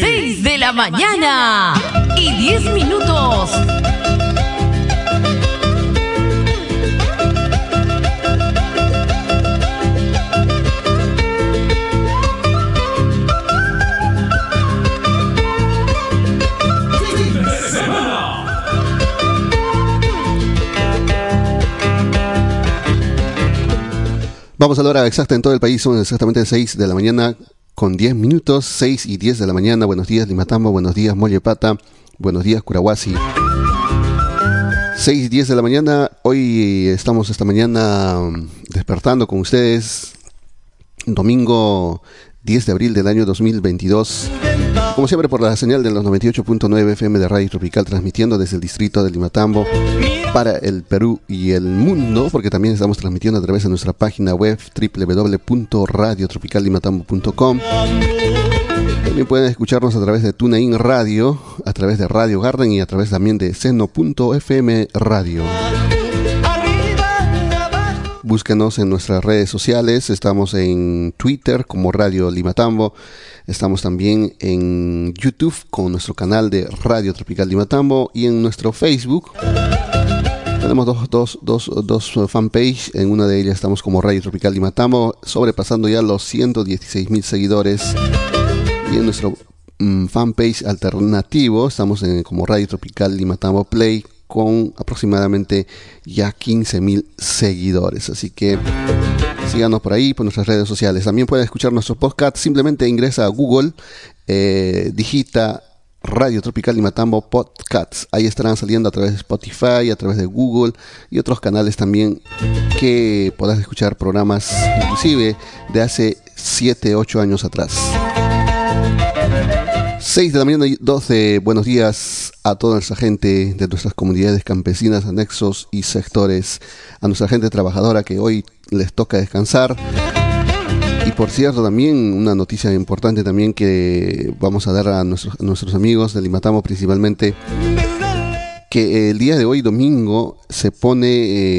6 de la mañana y 10 minutos. Vamos a la hora exacta en todo el país, son exactamente 6 de la mañana con 10 minutos, 6 y 10 de la mañana. Buenos días Limatambo, buenos días Mollepata, buenos días Curahuasi. 6 y 10 de la mañana, hoy estamos esta mañana mm, despertando con ustedes, domingo 10 de abril del año 2022. Como siempre por la señal de los 98.9 FM de Radio Tropical transmitiendo desde el distrito de Limatambo para el Perú y el mundo, porque también estamos transmitiendo a través de nuestra página web www.radiotropicallimatambo.com. También pueden escucharnos a través de TuneIn Radio, a través de Radio Garden y a través también de seno.fm Radio. Búsquenos en nuestras redes sociales. Estamos en Twitter como Radio Limatambo. Estamos también en YouTube con nuestro canal de Radio Tropical Limatambo y en nuestro Facebook. Tenemos dos, dos, dos, dos fanpage. En una de ellas estamos como Radio Tropical Limatambo, sobrepasando ya los 116 mil seguidores. Y en nuestro mm, fanpage alternativo estamos en, como Radio Tropical Limatambo Play con aproximadamente ya 15 mil seguidores. Así que síganos por ahí, por nuestras redes sociales. También pueden escuchar nuestro podcast. Simplemente ingresa a Google, eh, digita Radio Tropical y Matambo Podcasts. Ahí estarán saliendo a través de Spotify, a través de Google y otros canales también que podrás escuchar programas inclusive de hace 7, 8 años atrás. 6 de la mañana y 12. Buenos días a toda nuestra gente de nuestras comunidades campesinas, anexos y sectores, a nuestra gente trabajadora que hoy les toca descansar. Y por cierto, también una noticia importante también que vamos a dar a nuestros, nuestros amigos del Limatamo principalmente, que el día de hoy, domingo, se pone,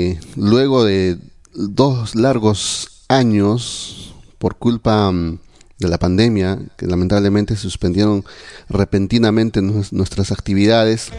eh, luego de dos largos años, por culpa mm, de la pandemia, que lamentablemente suspendieron repentinamente nuestras actividades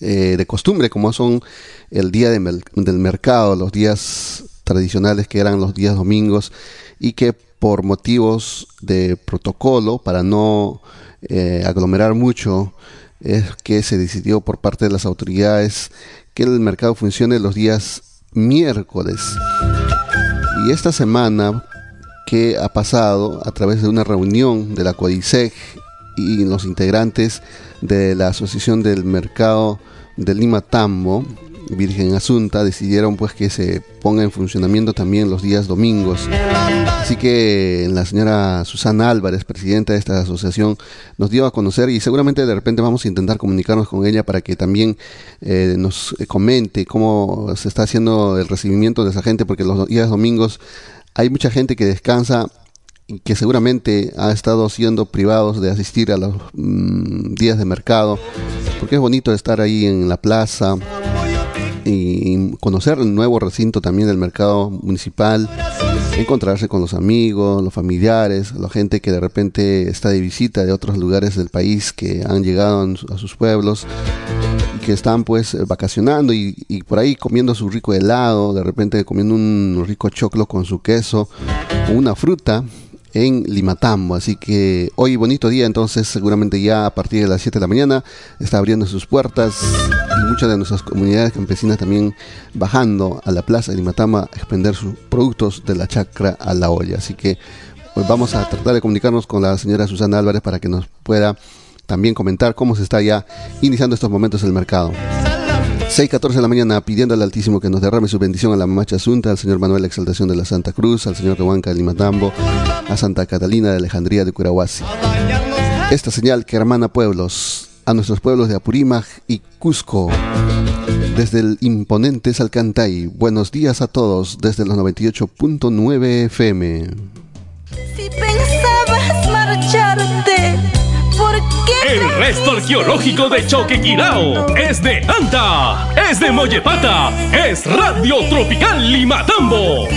eh, de costumbre, como son el día del mercado, los días tradicionales que eran los días domingos, y que por motivos de protocolo, para no eh, aglomerar mucho, es que se decidió por parte de las autoridades que el mercado funcione los días miércoles. Y esta semana, que ha pasado a través de una reunión de la CODISEG y los integrantes de la Asociación del Mercado de Lima Tambo, Virgen Asunta, decidieron pues que se ponga en funcionamiento también los días domingos. Así que la señora Susana Álvarez, presidenta de esta asociación, nos dio a conocer y seguramente de repente vamos a intentar comunicarnos con ella para que también eh, nos comente cómo se está haciendo el recibimiento de esa gente, porque los días domingos hay mucha gente que descansa y que seguramente ha estado siendo privados de asistir a los mm, días de mercado, porque es bonito estar ahí en la plaza y conocer el nuevo recinto también del mercado municipal, encontrarse con los amigos, los familiares, la gente que de repente está de visita de otros lugares del país que han llegado a sus pueblos que están pues eh, vacacionando y, por ahí comiendo su rico helado, de repente comiendo un rico choclo con su queso una fruta en Limatambo. Así que hoy bonito día, entonces seguramente ya a partir de las 7 de la mañana está abriendo sus puertas y muchas de nuestras comunidades campesinas también bajando a la plaza de Limatambo a expender sus productos de la chacra a la olla. Así que pues vamos a tratar de comunicarnos con la señora Susana Álvarez para que nos pueda también comentar cómo se está ya iniciando estos momentos el mercado. 6.14 de la mañana pidiendo al Altísimo que nos derrame su bendición a la Mamacha Asunta, al señor Manuel Exaltación de la Santa Cruz, al señor Huanca de Limatambo, a Santa Catalina de Alejandría de Curahuasi. Esta señal que hermana pueblos, a nuestros pueblos de Apurímac y Cusco. Desde el imponente Salcantay, buenos días a todos desde los 98.9 FM. El resto arqueológico de Choquequirao es de Anta, es de Mollepata, es Radio Tropical Limatambo.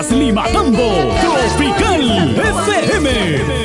Las Limatambo Tropical FM.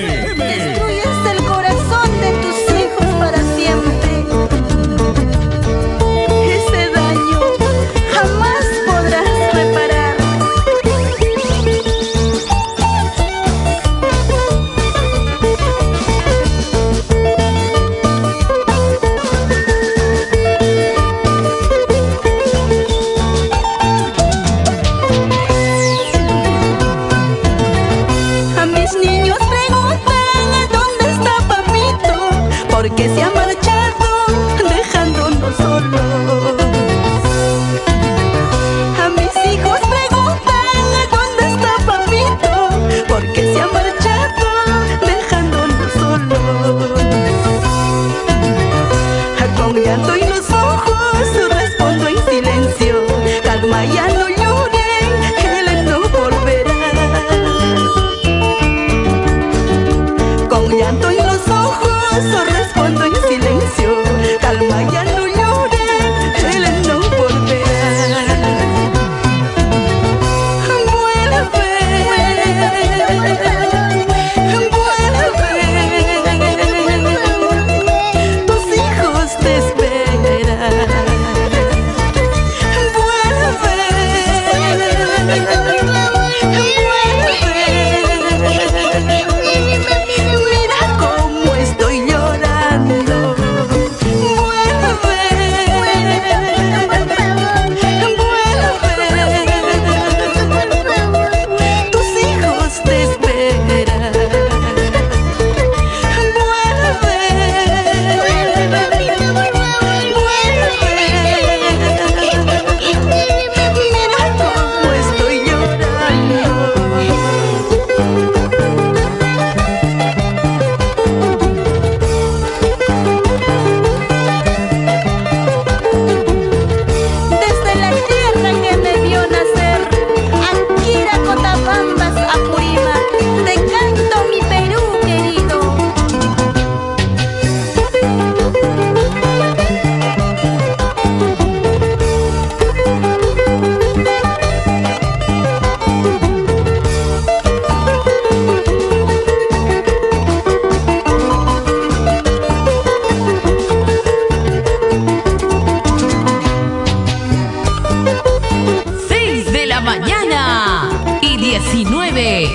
29.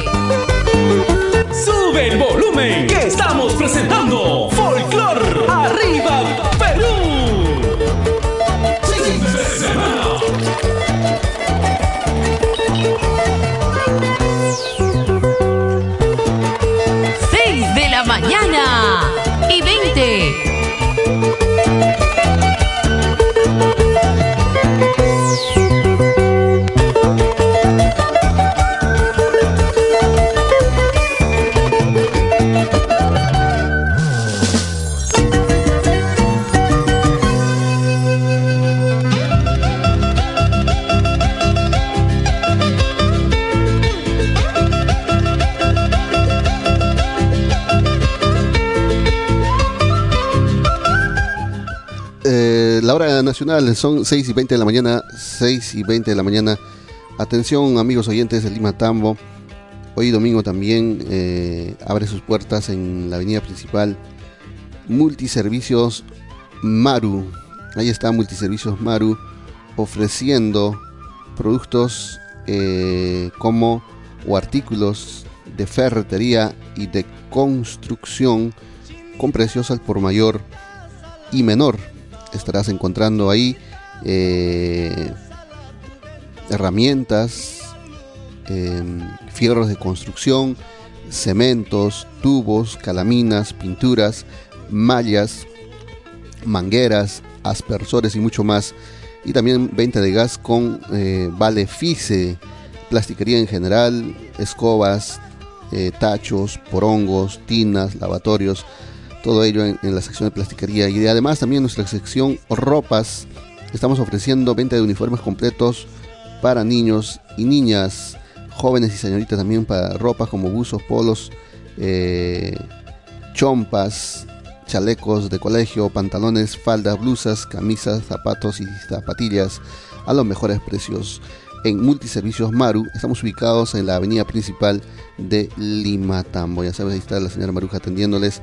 Sube el volumen que estamos presentando. Son 6 y 20 de la mañana, 6 y 20 de la mañana. Atención amigos oyentes de Lima Tambo. Hoy domingo también eh, abre sus puertas en la avenida principal Multiservicios Maru. Ahí está Multiservicios Maru ofreciendo productos eh, como o artículos de ferretería y de construcción con precios al por mayor y menor estarás encontrando ahí eh, herramientas, em, fierros de construcción, cementos, tubos, calaminas, pinturas, mallas, mangueras, aspersores y mucho más. Y también venta de gas con eh, vale plastiquería en general, escobas, eh, tachos, porongos, tinas, lavatorios, todo ello en, la sección de plastiquería. Y además también en nuestra sección ropas, estamos ofreciendo venta de uniformes completos para niños y niñas, jóvenes y señoritas también para ropas como buzos, polos, eh, chompas, chalecos de colegio, pantalones, faldas, blusas, camisas, zapatos y zapatillas a los mejores precios. En Multiservicios Maru estamos ubicados en la avenida principal de Lima Tambo. Ya sabes, ahí está la señora Maruja atendiéndoles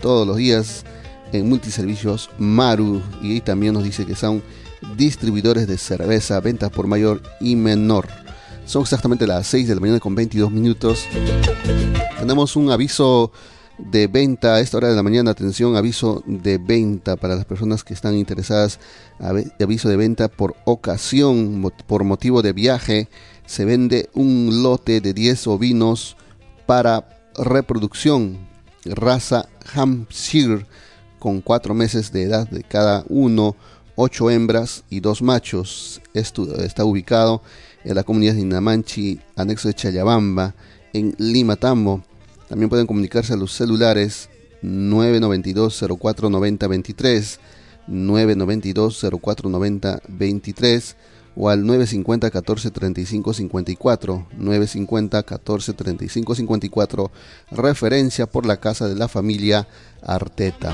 todos los días en Multiservicios Maru. Y también nos dice que son distribuidores de cerveza, ventas por mayor y menor. Son exactamente las 6 de la mañana con 22 minutos. Tenemos un aviso de venta a esta hora de la mañana. Atención, aviso de venta para las personas que están interesadas. Aviso de venta por ocasión, por motivo de viaje. Se vende un lote de 10 ovinos para reproducción. Raza Hampshire con 4 meses de edad de cada uno. 8 hembras y 2 machos. Está ubicado en la comunidad de Inamanchi, anexo de Chayabamba, en Lima Tambo. También pueden comunicarse a los celulares 992 0490 23, 992 0490 23 o al 950 14 35 54, 950 14 35 54, referencia por la casa de la familia Arteta.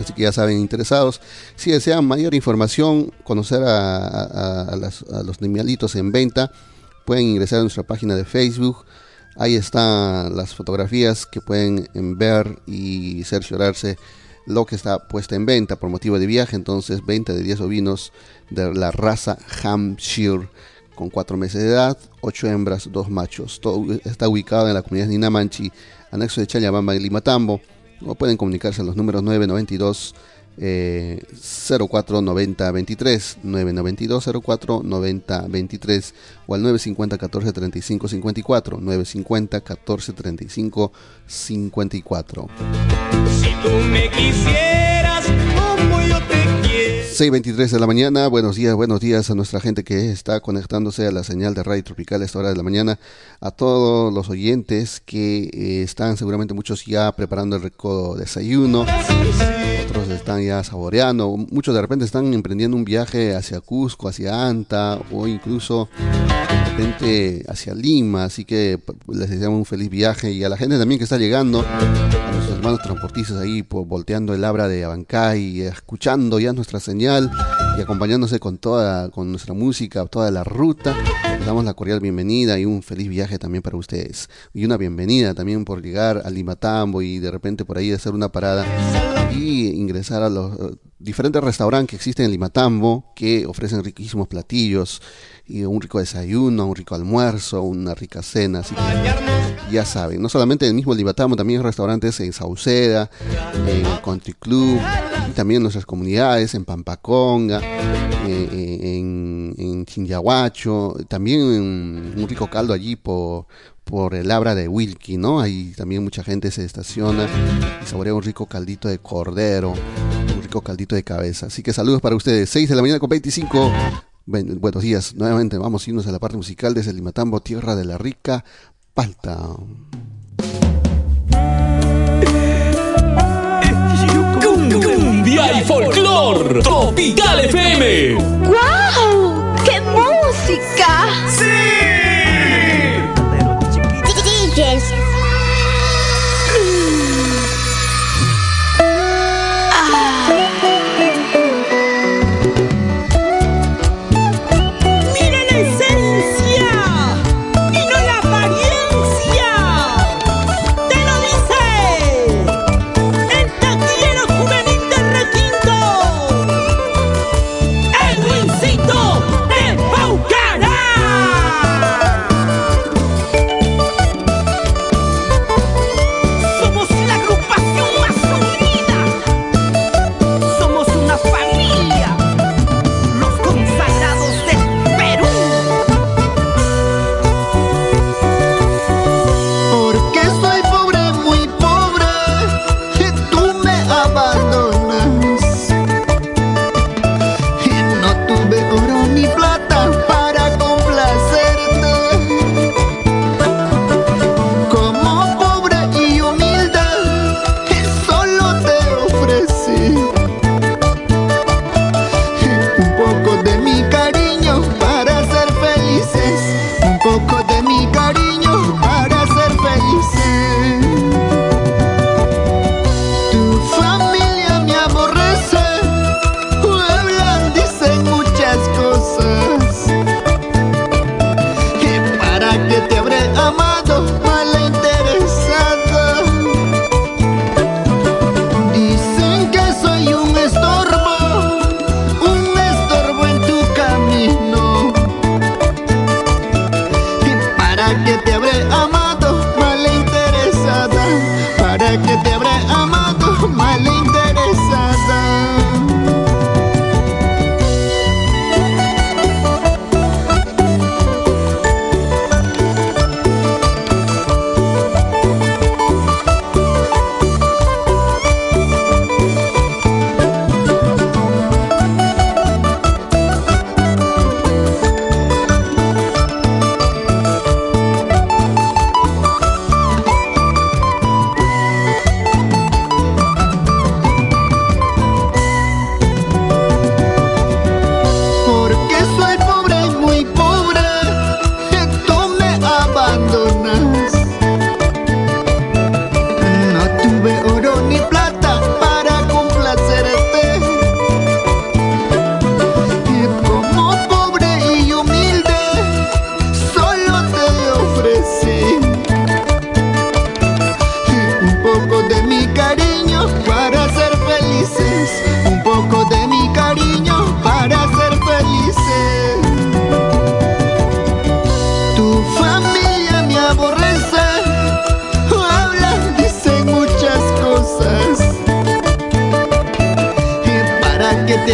Así que ya saben, interesados, si desean mayor información, conocer a, los animalitos en venta, pueden ingresar a nuestra página de Facebook. Ahí están las fotografías que pueden ver y cerciorarse lo que está puesta en venta por motivo de viaje. Entonces, venta de 10 ovinos de la raza Hampshire con 4 meses de edad, 8 hembras, 2 machos. Todo está ubicado en la comunidad de Ninamanchi, anexo de Chayabamba y Limatambo o pueden comunicarse a los números 992 eh, 0490 23 992 04 90 23 o al 950 14 35 54 950 14 35 54 si tú me quisieras como yo te quiero 6.23 de la mañana, buenos días, buenos días a nuestra gente que está conectándose a la señal de Radio Tropical esta hora de la mañana, a todos los oyentes que eh, están seguramente muchos ya preparando el rico desayuno, otros están ya saboreando, muchos de repente están emprendiendo un viaje hacia Cusco, hacia Anta o incluso hacia Lima, así que les deseamos un feliz viaje y a la gente también que está llegando, a nuestros hermanos transportistas ahí por, volteando el abra de Abancay, escuchando ya nuestra señal y acompañándose con toda con nuestra música, toda la ruta. Les damos la cordial bienvenida y un feliz viaje también para ustedes. Y una bienvenida también por llegar a Limatambo y de repente por ahí hacer una parada y ingresar a los diferentes restaurantes que existen en Limatambo que ofrecen riquísimos platillos y un rico desayuno, un rico almuerzo, una rica cena. Así que ya saben, no solamente en el mismo Limatambo, también hay restaurantes en Sauceda, en Country Club, y también en nuestras comunidades, en Pampaconga, eh, en, en Chinyahuacho, también un rico caldo allí por, por el Abra de Wilkie, ¿no? Ahí también mucha gente se estaciona y saborea un rico caldito de cordero, rico caldito de cabeza. Así que saludos para ustedes. 6 de la mañana con 25. Buenos días, nuevamente vamos a irnos a la parte musical desde Limatambo, tierra de la rica palta. Cumbia y folclor, Tropical FM. ¡Wow! ¡Qué música!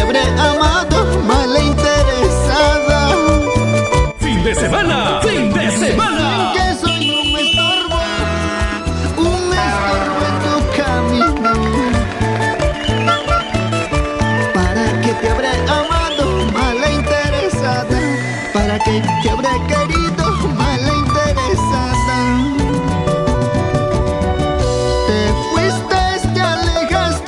Habré amado